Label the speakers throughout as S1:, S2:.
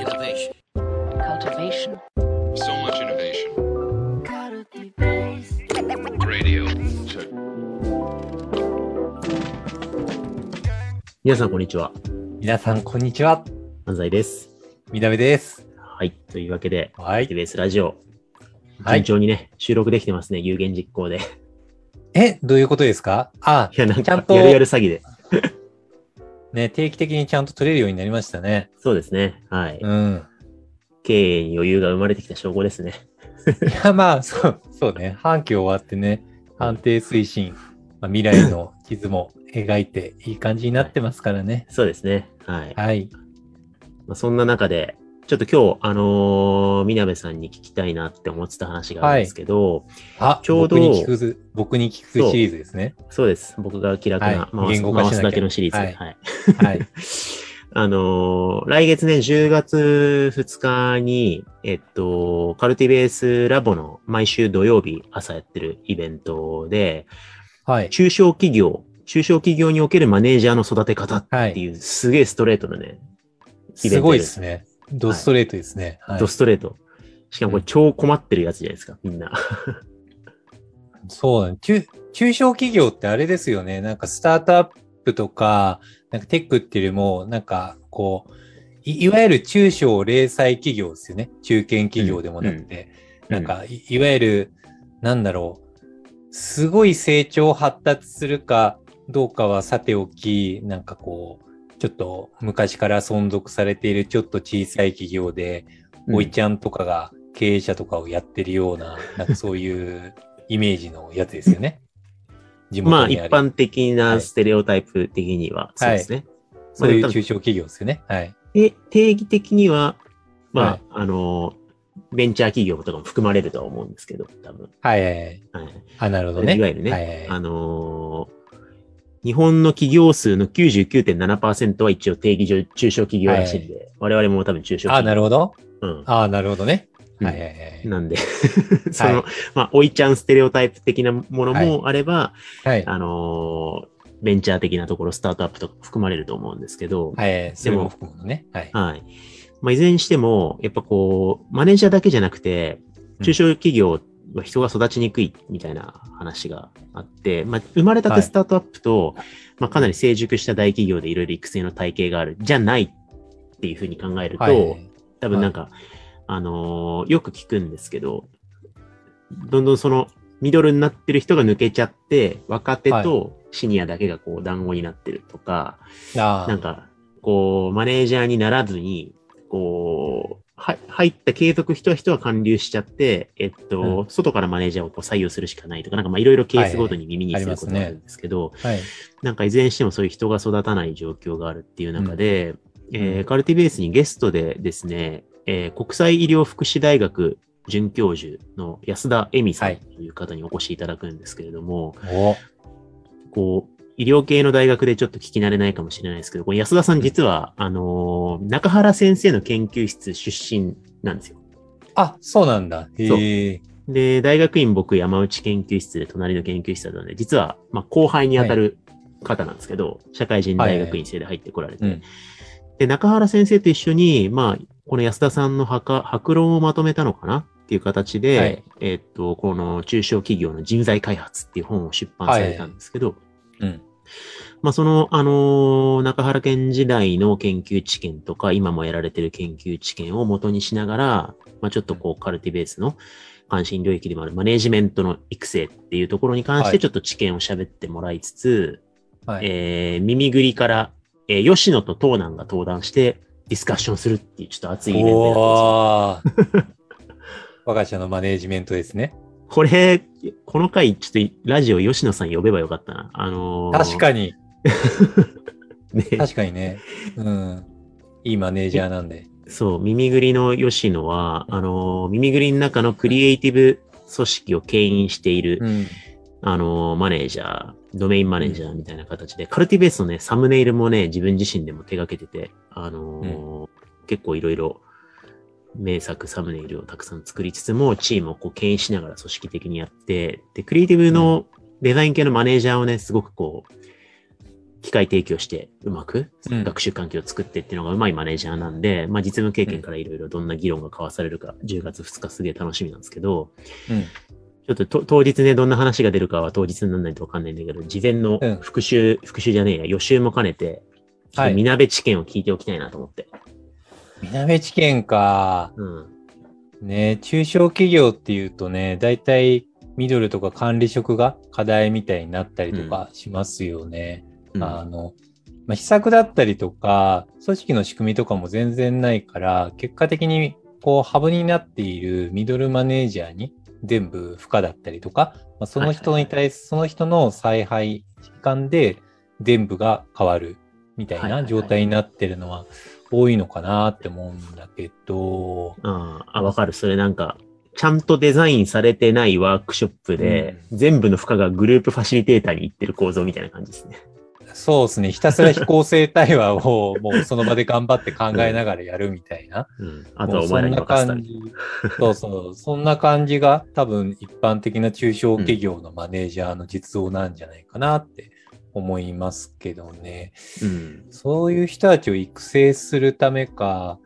S1: Innovation.
S2: cultivation,
S3: So much innovation. Radio. Check.
S4: 皆さん、こんにちは。
S5: 皆さん、こんにちは。
S4: 安西です。
S5: みなべです。
S4: はい。というわけで、
S5: はい。
S4: TBS ラジオ、
S5: はい
S4: 順調にね、収録できてますね、有言実行で。い
S5: え、どういうことですか？あ、
S4: や、なんか、
S5: ちゃんと
S4: やるやる詐欺で。
S5: ね、定期的にちゃんと取れるようになりましたね。
S4: そうですね。はい。
S5: うん。
S4: 経営に余裕が生まれてきた証拠ですね。
S5: いや、まあ、そう、そうね。半期終わってね、安定推進、まあ、未来の地図も描いていい感じになってますからね。
S4: そうですね。はい。
S5: はい。
S4: まあ、そんな中で、ちょっと今日、あのー、みなべさんに聞きたいなって思ってた話があるんですけど、
S5: あ、
S4: ちょうど
S5: 僕に聞く、僕に聞くシリーズですね。
S4: そうです。僕が気楽な、
S5: はい
S4: 回す
S5: 言語化しなきゃ
S4: 回すだけのシリーズ。
S5: はい
S4: はい。
S5: はい。
S4: あのー来月ね、10月2日に、えっと、カルティベースラボの毎週土曜日朝やってるイベントで、
S5: はい。
S4: 中小企業、中小企業におけるマネージャーの育て方っていう、すげえストレートなね、イベント
S5: すごいですね。ドストレートですね。はい
S4: ドストレート。しかもこれ超困ってるやつじゃないですか、みんな。
S5: そうだね。中、中小企業ってあれですよね。なんかスタートアップとか、なんかテックっていうよりも、なんかこう、いいわゆる中小零細企業ですよね。中堅企業でもなくて。
S4: うん
S5: なんかい、いわゆる、なんだろう。すごい成長発達するかどうかはさておき、なんかこう、ちょっと昔から存続されているちょっと小さい企業で、
S4: うん
S5: おいちゃんとかが経営者とかをやってるような、なんかそういう イメージのやつですよね。地
S4: まあ。一般的なステレオタイプ的には、そうですね。
S5: そういう
S4: まあ
S5: 中小企業ですよね。はい。
S4: で定義的には、まあ、
S5: はい
S4: あの、ベンチャー企業とかも含まれるとは思うんですけど、多分。
S5: はいはいはい。
S4: はい。
S5: あ、なるほどね。
S4: いわゆるね、
S5: はいはいはい
S4: あのー日本の企業数の99.7%は一応定義上中小企業らしいんで、我々も多分中小
S5: あ、
S4: 企業。
S5: なるほど。
S4: うん。
S5: あ、なるほどね。
S4: うん
S5: はいはいはい。
S4: なんで、その、まあ、おいちゃんステレオタイプ的なものもあれば、
S5: はい。
S4: あのーベンチャー的なところ、スタートアップとか含まれると思うんですけど、
S5: はい。それも含むのね。はい。
S4: はい。まあ、いずれにしても、やっぱこう、マネージャーだけじゃなくて、中小企業は人が育ちにくいみたいな話があって、まあ、生まれたてスタートアップと、まあ、かなり成熟した大企業でいろいろ育成の体系がある、じゃないっていうふうに考えると、
S5: はい。
S4: 多分なんか、あのーよく聞くんですけど、どんどんその、ミドルになってる人が抜けちゃって、若手とシニアだけがこう団子になってるとか、
S5: あ
S4: なんか、こう、マネージャーにならずに、こう、は入った継続人は人は還流しちゃって、えっと、外からマネージャーをこう採用するしかないとか、なんかまあいろいろケースごとに耳にすることがあるんですけど、
S5: はい。
S4: なんかいずれにしてもそういう人が育たない状況があるっていう中で、えー
S5: うん。
S4: カルティベースにゲストでですね、えー国際医療福祉大学准教授の安田恵美さん
S5: はい
S4: という方にお越しいただくんですけれども、
S5: お。
S4: こう、医療系の大学でちょっと聞き慣れないかもしれないですけど、これ安田さん。実は、あのー中原先生の研究室出身なんですよ。
S5: あ、そうなんだ。へえ。
S4: で、大学院僕山内研究室で隣の研究室だったので、実は、まあ、後輩に当たる方なんですけど、社会人大学院生で入ってこられて、
S5: うん。
S4: で、中原先生と一緒に、まあ、この安田さんの博博論をまとめたのかな？っていう形で、
S5: はい
S4: えっと、この中小企業の人材開発っていう本を出版されたんですけど、
S5: うん。
S4: まあ、その、あのー中原県時代の研究知見とか、今もやられてる研究知見を元にしながら、まあ、ちょっとこう、カルティベースの関心領域でもあるマネージメントの育成っていうところに関して、
S5: はい
S4: ちょっと知見を喋ってもらいつつ、
S5: はい。
S4: えー、耳ぐりから、えー、吉野と東南が登壇して、ディスカッションするっていう、ちょっと熱いイベントです
S5: 我が社のマネージメントですね。
S4: これ、この回、ちょっとラジオ吉野さん呼べばよかったな。あのー
S5: 確かに。
S4: ね、
S5: 確かにね。うん。いいマネージャーなんで。
S4: そう、耳ぐりの吉野は、あのー耳ぐりの中のクリエイティブ組織を牽引している、
S5: うん。
S4: あのーマネージャー、ドメインマネージャーみたいな形で、カルティベースのね、サムネイルもね、自分自身でも手掛けてて、あのー結構いろいろ名作サムネイルをたくさん作りつつも、チームをこう牽引しながら組織的にやって、で、クリエイティブのデザイン系のマネージャーをね、すごくこう、機械提供してうまく
S5: うん
S4: 学習環境を作ってっていうのがうまいマネージャーなんで、まあ実務経験からいろいろどんな議論が交わされるか、10月2日すげえ楽しみなんですけど、
S5: うん。
S4: ちょっとと当日ね、どんな話が出るかは当日にならないとわかんないんだけど、事前の
S5: うん
S4: 復習、復習じゃねえや、予習も兼ねて、みなべ知見を聞いておきたいなと思って。
S5: みなべ知見か。
S4: うん。
S5: ね、中小企業っていうとね、大体ミドルとか管理職が課題みたいになったりとかしますよね。
S4: うん
S5: あの、まあ、施策だったりとか、組織の仕組みとかも全然ないから、結果的にこうハブになっているミドルマネージャーに全部負荷だったりとか、まあ、その人に対す、その人の采配時間で全部が変わるみたい
S4: はいはいは
S5: ない状態になってるのは多いのかなって思うんだけど、
S4: ああ、あわかる。それなんか、ちゃんとデザインされてないワークショップで、全部の負荷がグループファシリテーターに行ってる構造みたいな感じですね。
S5: そうですね。ひたすら非構成対話をもうその場で頑張って考えながらやるみたいな。
S4: うん。あとはお前らに
S5: もうそんな
S4: 任せたり。
S5: 感じ。そうそう。そんな感じが多分一般的な中小企業のマネージャーの実像なんじゃないかなって思いますけどね。
S4: うん。
S5: そういう人たちを育成するためか、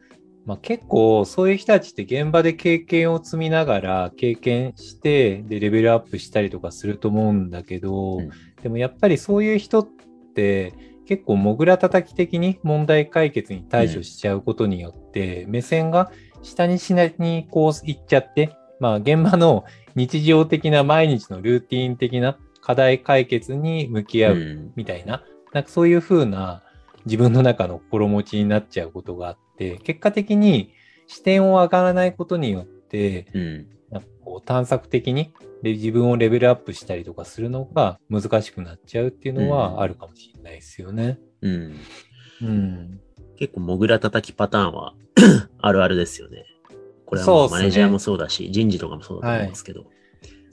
S5: まあ、結構そういう人たちって現場で経験を積みながら経験してでレベルアップしたりとかすると思うんだけど、
S4: うん
S5: でもやっぱりそういう人って結構モグラ叩き的に問題解決に対処しちゃうことによって、目線が下にしないにこう行っちゃって、まあ現場の日常的な毎日のルーティン的な課題解決に向き合う
S4: うん
S5: みたいな、なんかそういう風な自分の中の心持ちになっちゃうことがあって、結果的に視点を上がらないことによって、
S4: うん。
S5: なんかこう探索的にで自分をレベルアップしたりとかするのが難しくなっちゃうっていうの
S4: うん
S5: はあるかもしれないですよね。
S4: うん。
S5: うん。
S4: 結構、モグラ叩きパターンは あるあるですよね。これはマネージャーもそうだし、人事とかもそうだと思うんですけど。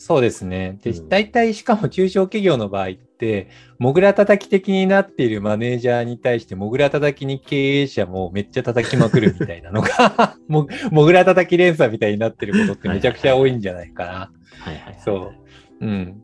S5: そうですね。で
S4: うん、
S5: 大体しかも中小企業の場合って、モグラ叩き的になっているマネージャーに対して、モグラ叩きに経営者もめっちゃ叩きまくるみたいなのが、もモグラ叩き連鎖みたいになってることってめちゃくちゃ多いんじゃないかな。
S4: はいはいはい。
S5: そう。うん。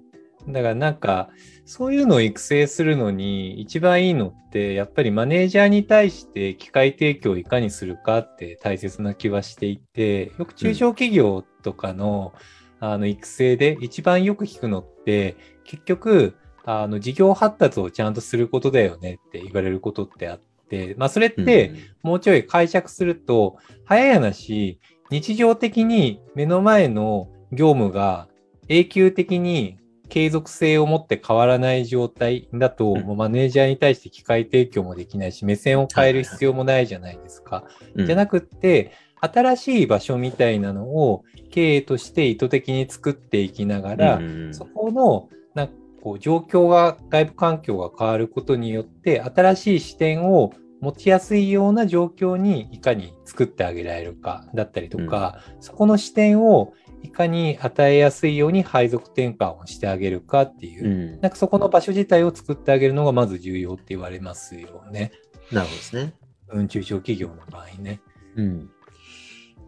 S5: だからなんか、そういうのを育成するのに一番いいのって、やっぱりマネージャーに対して機械提供をいかにするかって大切な気はしていて、よく中小企業とかの,、あの育成で一番よく聞くのって、結局、あの事業発達をちゃんとすることだよねって言われることってあって、まあそれって、もうちょい解釈すると、早い話、日常的に目の前の業務が永久的に継続性を持って変わらない状態だと、
S4: うん。
S5: マネージャーに対して機械提供もできないし、目線を変える必要もないじゃないですか。
S4: うん。
S5: じゃなくって、新しい場所みたいなのを経営として意図的に作っていきながら、
S4: うん
S5: そこの、なんかこう、状況が、外部環境が変わることによって、新しい視点を持ちやすいような状況にいかに作ってあげられるかだったりとか、そこの視点をいかに与えやすいように配属転換をしてあげるかっていう、
S4: うん。
S5: なんかそこの場所自体を作ってあげるのがまず重要って言われますよね。
S4: なるほどですね。
S5: うん、中小企業の場合ね。
S4: うん。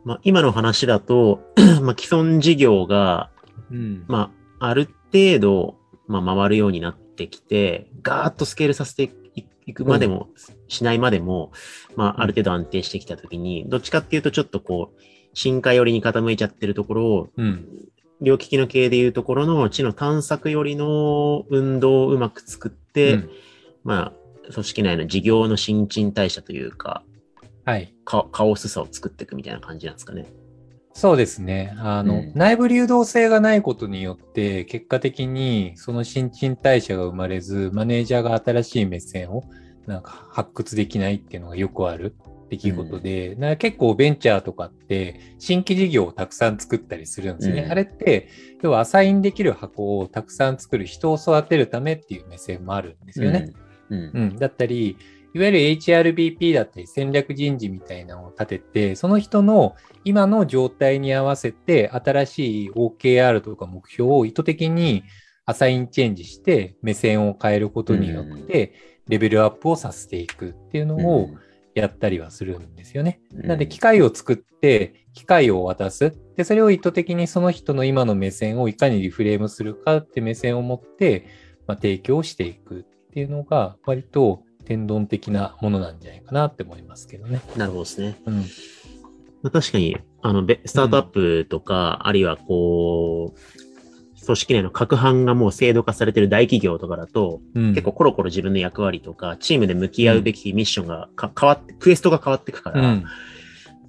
S4: まあ、今の話だと、まあ、既存事業が、
S5: うん。
S4: まあ、ある程度、まあ、回るようになってきて、ガーッとスケールさせていいくまでも、しないまでも、まあ、ある程度安定してきたときに、どっちかっていうと、ちょっとこう、進化寄りに傾いちゃってるところを、
S5: うん。
S4: 両利きの経営でいうところの知の探索寄りの運動をうまく作って、
S5: うん
S4: まあ、組織内の事業の新陳代謝というか、
S5: はい。
S4: カカオスさを作っていくみたいな感じなんですかね。
S5: そうですね。あの、
S4: うん
S5: 内部流動性がないことによって、結果的にその新陳代謝が生まれず、マネージャーが新しい目線をなんか発掘できないっていうのがよくある出来事で、なんか結構ベンチャーとかって新規事業をたくさん作ったりするんですよね。
S4: うん
S5: あれって、要はアサインできる箱をたくさん作る人を育てるためっていう目線もあるんですよね。
S4: うん。
S5: うん、だったり、いわゆる HRBP だったり戦略人事みたいなのを立てて、その人の今の状態に合わせて新しい OKR とか目標を意図的にアサインチェンジして目線を変えることによってレベルアップをさせていくっていうのをやったりはするんですよね。
S4: うん、
S5: なので機械を作って機械を渡す。で、それを意図的にその人の今の目線をいかにリフレームするかって目線を持って、まあ、提供していくっっていうのが割と天丼的なものなんじゃないかなって思いますけどね。
S4: なるほどですね。
S5: うん。
S4: まあ、確かに、あの、べスタートアップとか、あるいはこう、組織内の各班がもう制度化されてる大企業とかだと、
S5: うん、
S4: 結構コロコロ自分の役割とか、チームで向き合うべきミッションがか変わって、クエストが変わっていくから、
S5: うん。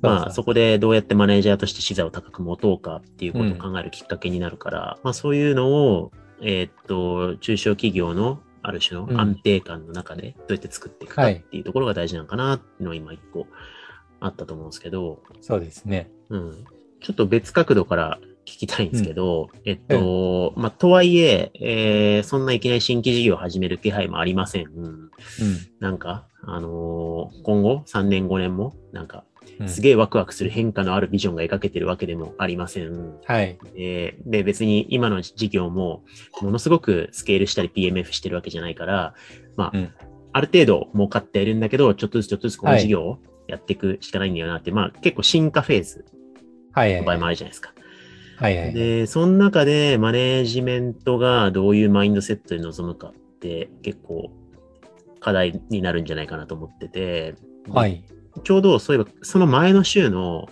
S4: まあ、
S5: そ
S4: そこでどうやってマネージャーとして視座を高く持とうかっていうことを考えるきっかけになるから、まあそういうのを、えーっと、中小企業のある種の安定感の中でどうやって作っていくか
S5: はい
S4: っていうところが大事なのかなっていうのは今一個あったと思うんですけど、
S5: そうですね。
S4: うん。ちょっと別角度から聞きたいんですけど、えっと、まあ、とはいええーそんないきなり新規事業を始める気配もありません。
S5: うん。
S4: なんか、あのー今後3年5年も、なんか、
S5: うん
S4: すげえワクワクする変化のあるビジョンが描けてるわけでもありません。
S5: はい。
S4: でで、別に今の事業も、ものすごくスケールしたり PMF してるわけじゃないから、まあ、
S5: うん
S4: ある程度儲かってはいるんだけど、ちょっとずつちょっとずつこの事業をやっていくしかないんだよなって、まあ結構進化フェーズ
S5: はいはい。
S4: の場合もあるじゃないですか。
S5: はいはい。
S4: で、その中でマネージメントがどういうマインドセットで臨むかって結構課題になるんじゃないかなと思ってて、
S5: はい。
S4: ちょうどそういえばその前の週の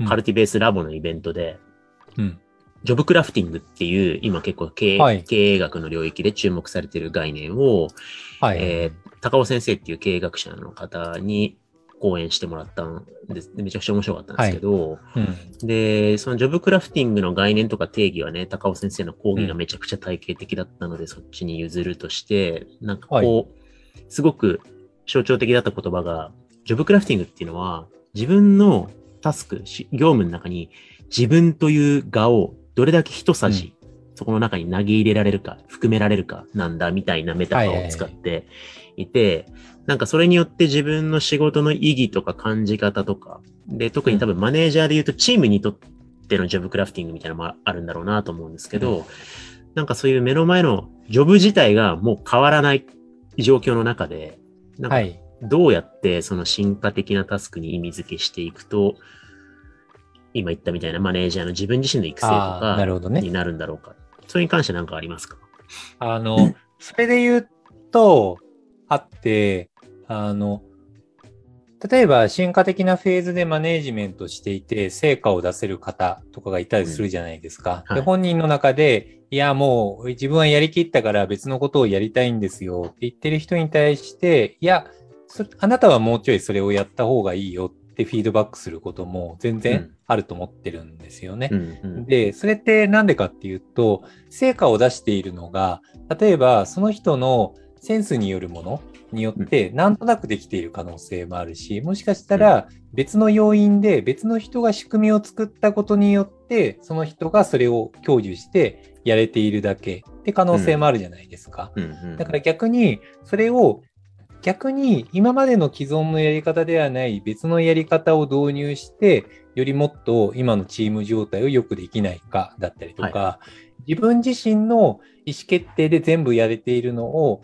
S5: うん
S4: カルティベースラボのイベントで、
S5: うん。
S4: ジョブクラフティングっていう今結構経営,、
S5: はい
S4: 経営学の領域で注目されている概念を、
S5: はい。
S4: えー高尾先生っていう経営学者の方に講演してもらったんです。でめちゃくちゃ面白かったんですけど、
S5: うん。
S4: で、そのジョブクラフティングの概念とか定義はね、高尾先生の講義がめちゃくちゃ体系的だったので、そっちに譲るとして、なんかこう、すごく象徴的だった言葉が、ジョブクラフティングっていうのは、自分のタスク、し業務の中に自分という画をどれだけ一さじ、そこの中に投げ入れられるか、含められるかなんだみたいなメタファーを使っていて、なんかそれによって自分の仕事の意義とか感じ方とか、で、特に多分マネージャーで言うとチームにとってのジョブクラフティングみたいなのもあるんだろうなと思うんですけど、なんかそういう目の前のジョブ自体がもう変わらない状況の中で、なんか
S5: はい。
S4: どうやってその進化的なタスクに意味付けしていくと、今言ったみたいなマネージャーの自分自身の育成とか
S5: るほどね。
S4: になるんだろうか。それに関して何かありますか？
S5: あの、それで言うと、あって、あの、例えば進化的なフェーズでマネージメントしていて、成果を出せる方とかがいたりするじゃないですか。
S4: うんはい
S5: で本人の中で、いや、もう自分はやりきったから別のことをやりたいんですよって言ってる人に対して、いや、そあなたはもうちょいそれをやった方がいいよってフィードバックすることも全
S4: う
S5: 然
S4: ん。
S5: あると思ってるんですよね。
S4: うんうん。
S5: で、それってなんでかっていうと、成果を出しているのが、例えばその人のセンスによるものによって、なんとなくできている可能性もあるし、もしかしたら別の要因で別の人が仕組みを作ったことによって、その人がそれを享受してやれているだけって可能性もあるじゃないですか。
S4: うんうん。
S5: だから逆に、それを逆に今までの既存のやり方ではない別のやり方を導入して、よりもっと今のチーム状態を良くできないかだったりとか、自分自身の意思決定で全部やれているのを、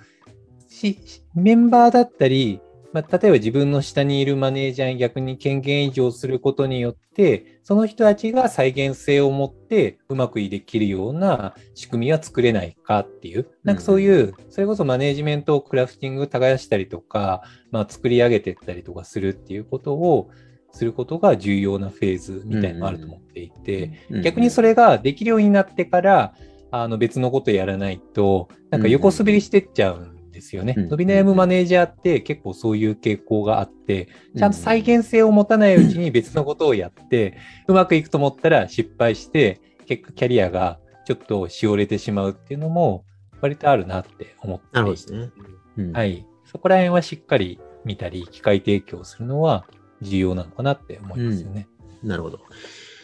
S5: しメンバーだったり、まあ、例えば自分の下にいるマネージャーに逆に権限移譲することによって、その人たちが再現性を持ってうまくできるような仕組みは作れないかっていう、なんかそういう、それこそマネージメントをクラフティング耕したりとか、まあ、作り上げていったりとかするっていうことを、することが重要なフェーズみたいなのもあると思っていて、逆にそ
S4: れ、
S5: れができるようになってから、あの別のことやらないと、なんか横滑りしてっちゃうんですよね。
S4: うん
S5: 伸び悩むマネージャーって結構そういう傾向があって、ちゃんと再現性を持たないうちに別のことをやって、うまくいくと思ったら失敗して、結果キャリアがちょっとしおれてしまうっていうのも割とあるなって思って
S4: なるほどですね。うん
S5: はい。そこら辺はしっかり見たり、機械提供するのは重要なのかなって思いますよね。
S4: なるほど。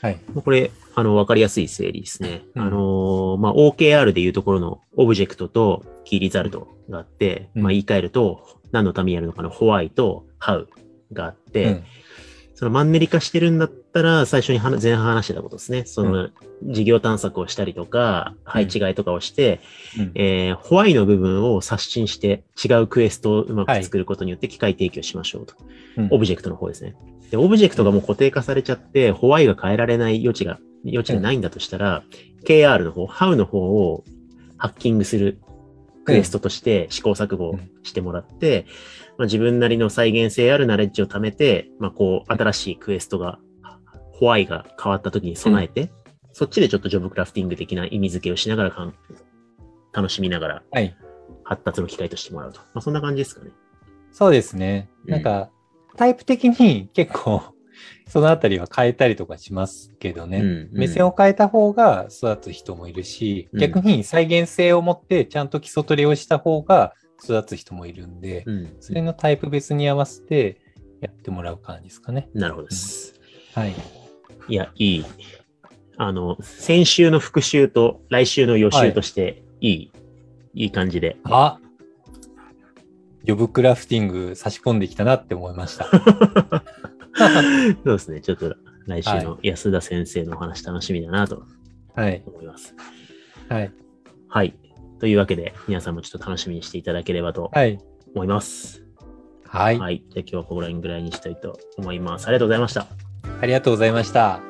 S5: はい。
S4: これ、あの、わかりやすい整理ですね。
S5: うん
S4: あのーまあ、OKR でいうところのオブジェクトとキーリザルトがあって、
S5: うん
S4: まあ、言い換えると、何のためにやるのかのホワイとハウがあって、
S5: うん
S4: そのマンネリ化してるんだったら、最初に話前半話してたことですね。その、事業探索をしたりとか、配置換えとかをして、
S5: うん。
S4: えー Why の部分を刷新して、違うクエストをうまく作ることによって機会提供しましょうと。
S5: うん。
S4: オブジェクトの方ですね。で、オブジェクトがもう固定化されちゃって、 Why が変えられない余地が、余地がないんだとしたら、KR の方、How の方をハッキングするクエストとして試行錯誤してもらって、まあ、自分なりの再現性あるナレッジを貯めて、まあ、こう、新しいクエストが、ホワイが変わった時に備えて、そっちでちょっとジョブクラフティング的な意味付けをしながらかん楽しみながら
S5: はい。
S4: 発達の機会としてもらうと。まあ、そんな感じですかね。
S5: そうですね。
S4: うん
S5: なんか、タイプ的に結構、そのあたりは変えたりとかしますけどね。
S4: うん
S5: 目線を変えた方が育つ人もいるし、
S4: うん
S5: 逆に再現性を持ってちゃんと基礎取りをした方が育つ人もいるんで、
S4: うん。
S5: それのタイプ別に合わせてやってもらう感じですかね。
S4: なるほどです。
S5: はい。
S4: いや、いい。あの、先週の復習と来週の予習として、いい、いい感じで。
S5: あジョブクラフティング差し込んできたなって思いました。
S4: そうですね。ちょっと来週の安田先生のお話楽しみだなと
S5: はい。
S4: 思います。
S5: はい。
S4: はい。というわけで、皆さんもちょっと楽しみにしていただければと
S5: はい。
S4: 思います。
S5: はい。
S4: はい。じゃあ今日はここら辺ぐらいにしたいと思います。ありがとうございました。
S5: ありがとうございました。